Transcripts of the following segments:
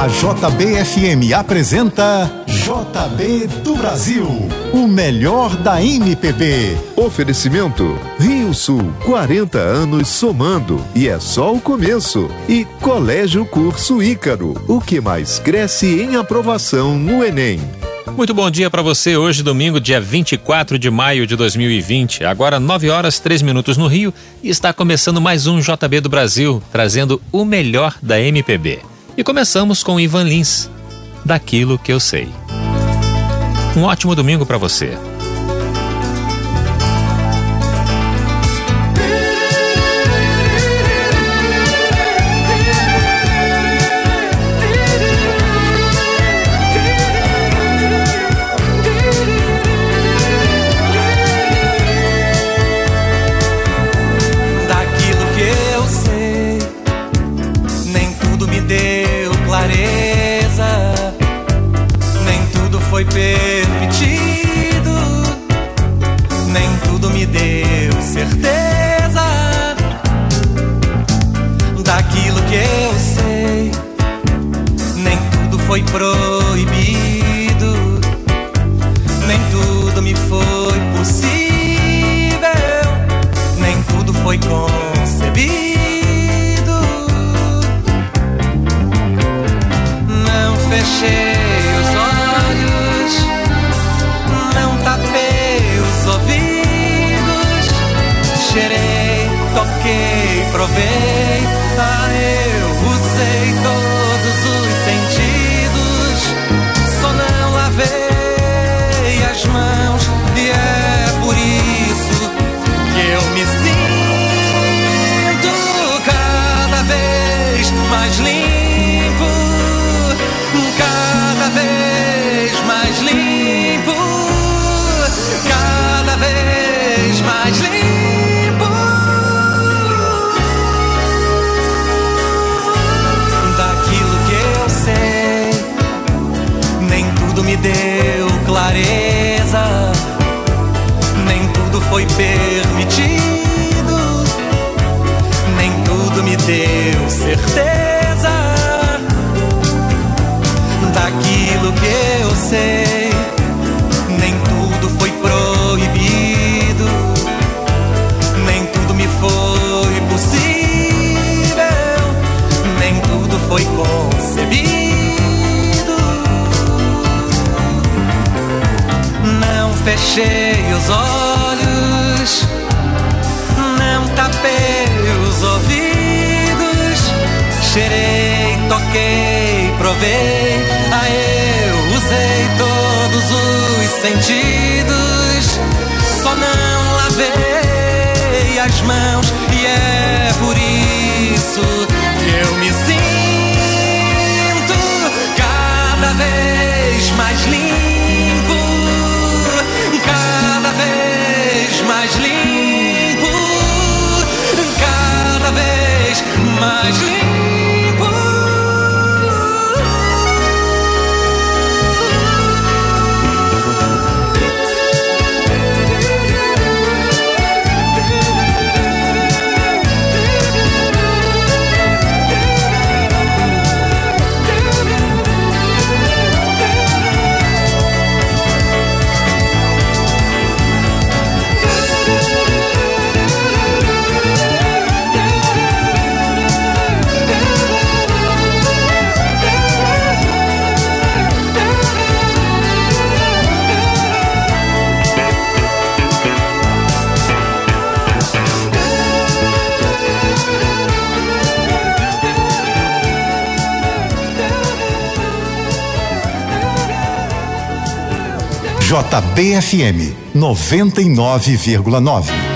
A JBFM apresenta JB do Brasil, o melhor da MPB. Oferecimento Rio Sul, 40 anos somando e é só o começo. E Colégio Curso Ícaro, o que mais cresce em aprovação no Enem. Muito bom dia para você. Hoje, domingo, dia 24 de maio de 2020. Agora, 9 horas 3 minutos no Rio. E está começando mais um JB do Brasil, trazendo o melhor da MPB. E começamos com Ivan Lins, Daquilo que eu sei. Um ótimo domingo para você. Fechei os olhos, não tapei os ouvidos, cheirei, toquei, provei, ah, eu usei todos os sentidos, só não lavei as mãos e é por isso que eu me sinto vez mais JBFM 99,9.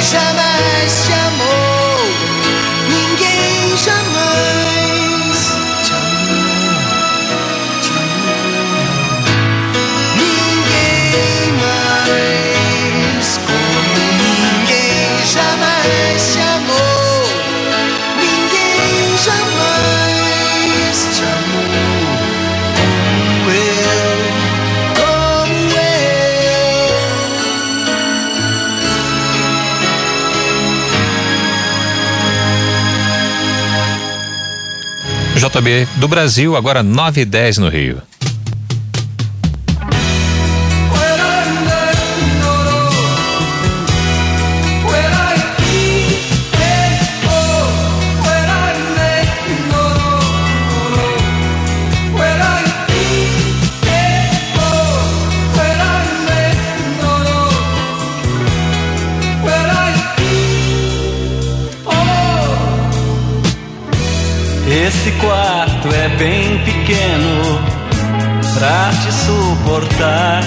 jamais. JB do Brasil, agora 9 e 10 no Rio. Pequeno pra te suportar.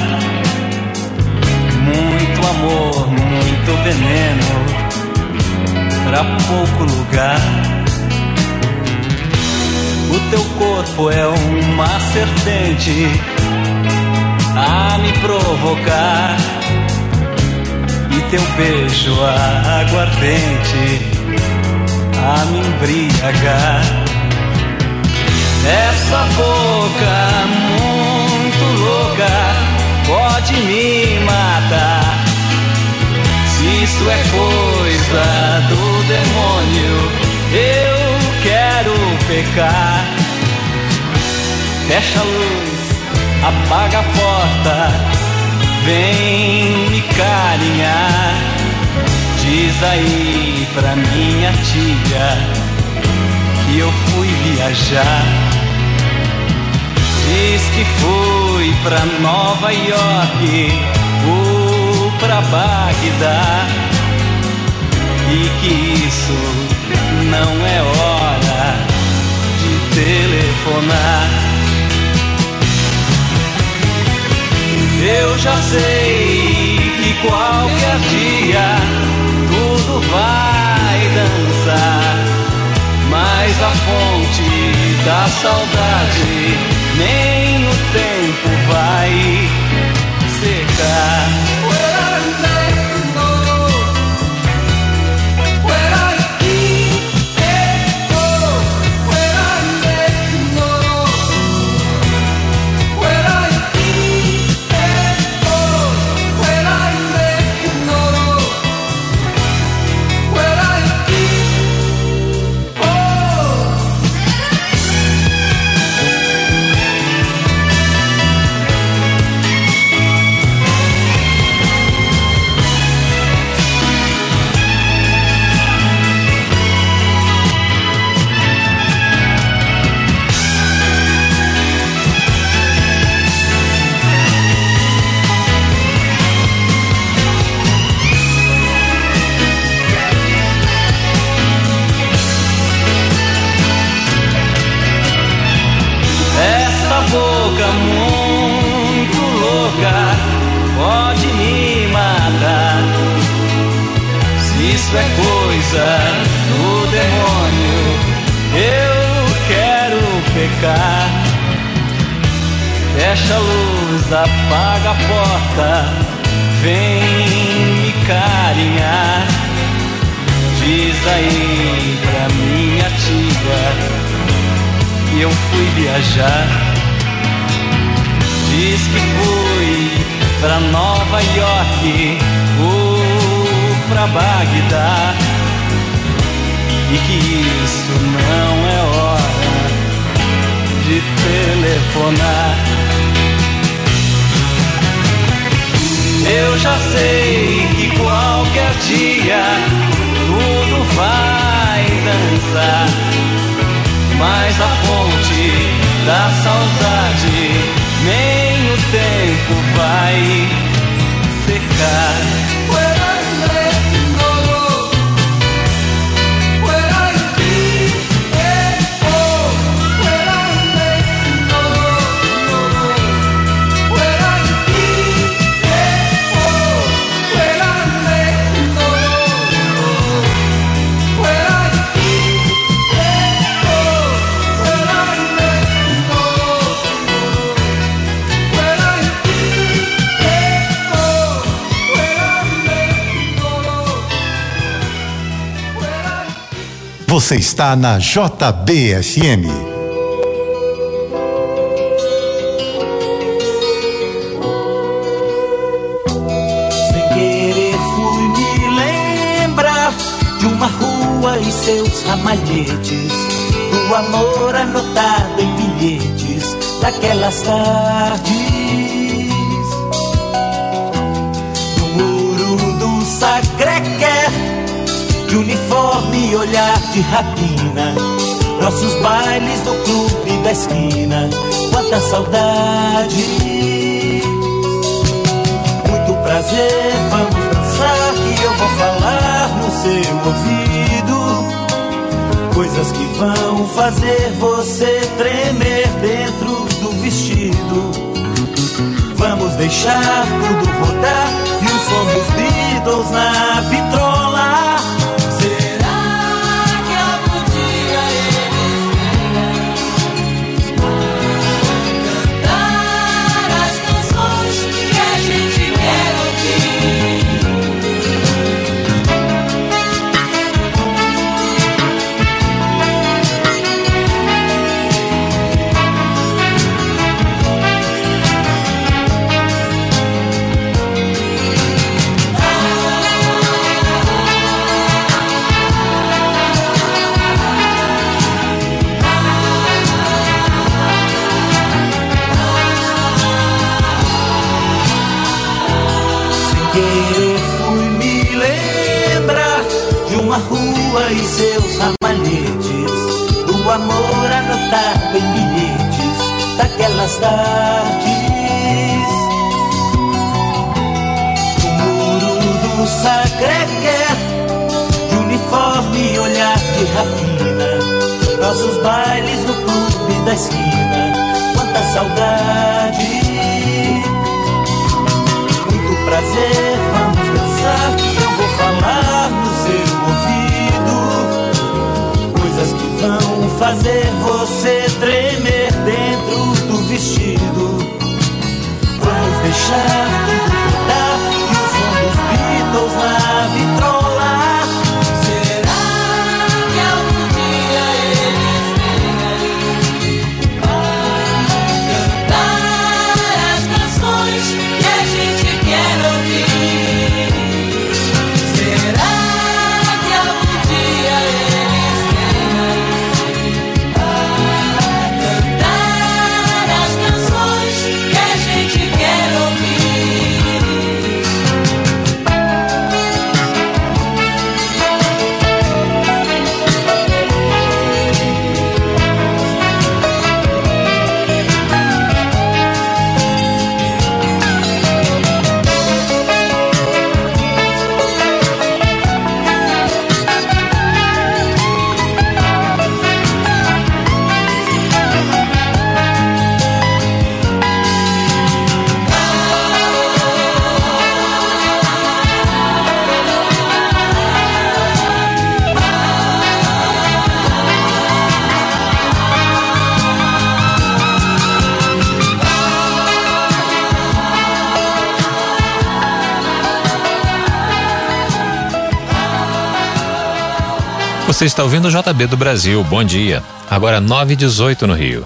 Muito amor, muito veneno pra pouco lugar. O teu corpo é uma serpente a me provocar. E teu beijo aguardente a me embriagar. Essa boca muito louca pode me matar. Se isso é coisa do demônio, eu quero pecar. Fecha a luz, apaga a porta, vem me carinhar. Diz aí pra minha tia que eu fui viajar. Diz que fui pra Nova York ou pra Bagdá e que isso não é hora de telefonar. Eu já sei que qualquer dia tudo vai dançar, mas a fonte da saudade nem o tempo vai secar. Boca muito louca pode me matar. Se isso é coisa do demônio, eu quero pecar. Fecha a luz, apaga a porta, vem me carinhar. Diz aí pra minha tia que eu fui viajar que fui pra Nova York ou pra Bagdá. E que isso não é hora de telefonar. Eu já sei que qualquer dia Você está na JBFM. Sem querer fui me lembrar de uma rua e seus ramalhetes. do amor anotado em bilhetes daquelas tardes. Uniforme e olhar de rapina, nossos bailes no clube da esquina, quanta saudade. Muito prazer, vamos dançar que eu vou falar no seu ouvido coisas que vão fazer você tremer dentro do vestido. Vamos deixar tudo rodar e o som dos Beatles na vitrola. Sacré-Cœur, de uniforme e olhar de rapina, nossos bailes no clube da esquina, quanta saudade. Muito prazer, vamos dançar, eu vou falar no seu ouvido coisas que vão fazer você tremer dentro do vestido. Vamos deixar tudo Beatles Você está ouvindo o JB do Brasil. Bom dia. Agora 9 e 18 no Rio.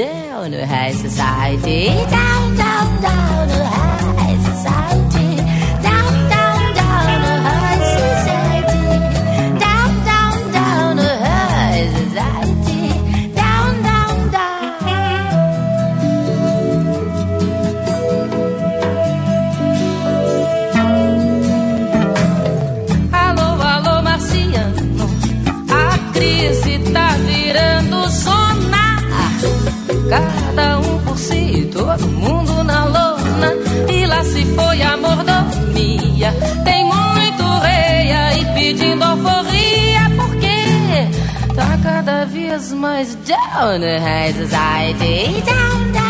down to high society. Down, down, down high much down, high society, down, down.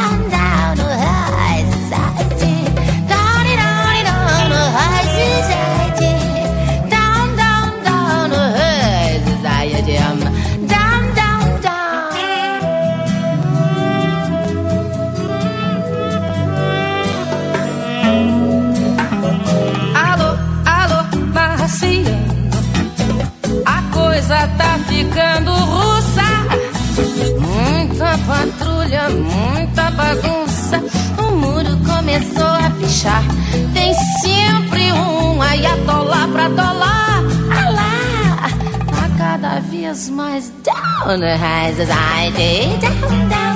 on the highs as I did. Down, down.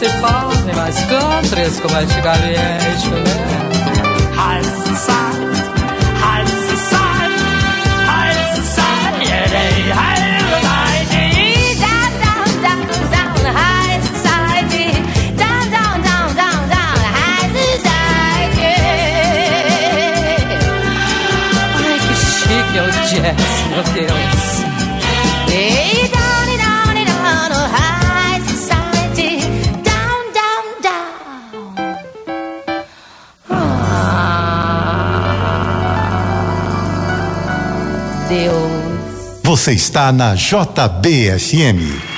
se faz nem mais countries como antigamente, né? High society, high society, high society, high Yes, meu Deus. Ei! Você está na JBFM.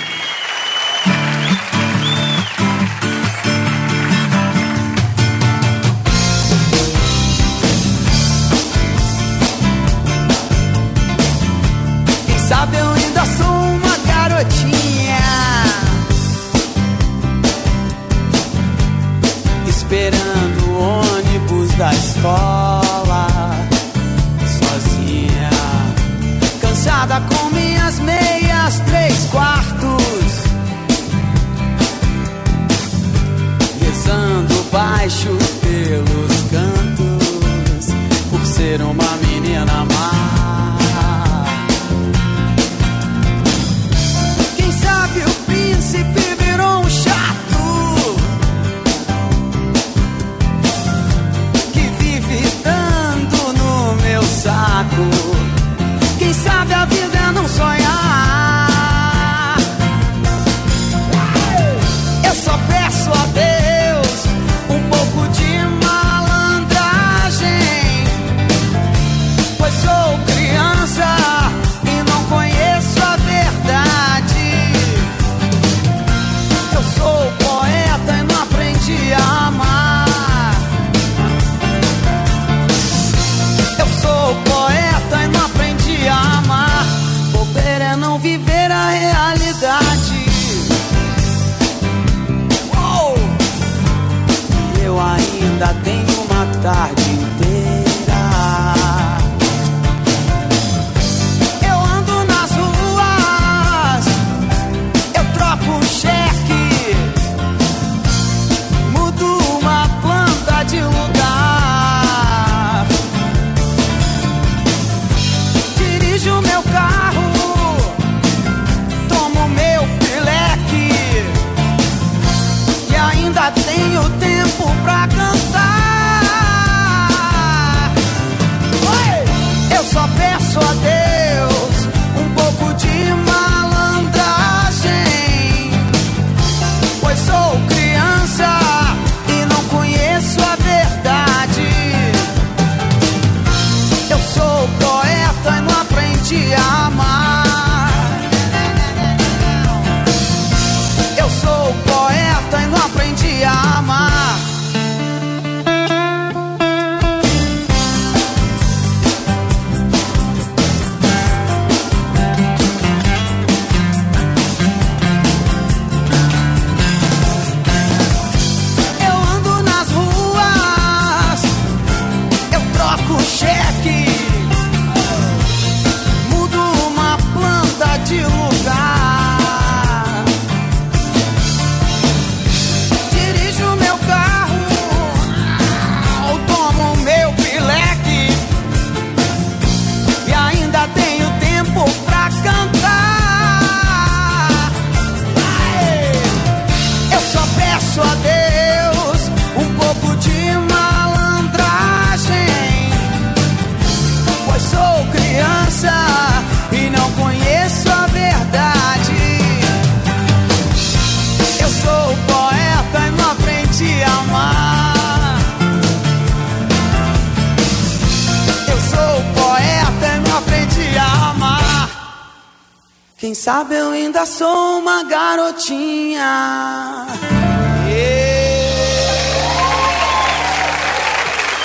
Quem sabe eu ainda sou uma garotinha.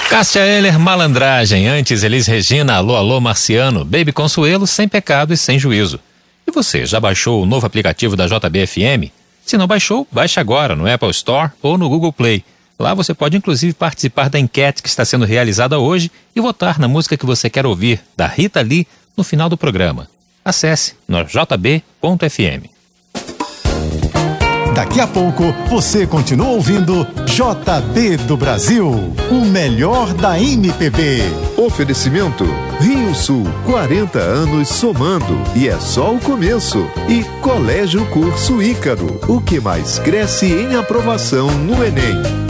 Cássia Eller, Malandragem. Antes, Elis Regina, Alô, Alô, Marciano. Baby Consuelo, Sem Pecado e Sem Juízo. E você, já baixou o novo aplicativo da JBFM? Se não baixou, baixe agora no Apple Store ou no Google Play. Lá você pode inclusive participar da enquete que está sendo realizada hoje e votar na música que você quer ouvir, da Rita Lee, no final do programa. Acesse no jb.fm. Daqui a pouco você continua ouvindo JB do Brasil, o melhor da MPB. Oferecimento Rio Sul, 40 anos somando e é só o começo. E Colégio Curso Ícaro, o que mais cresce em aprovação no Enem.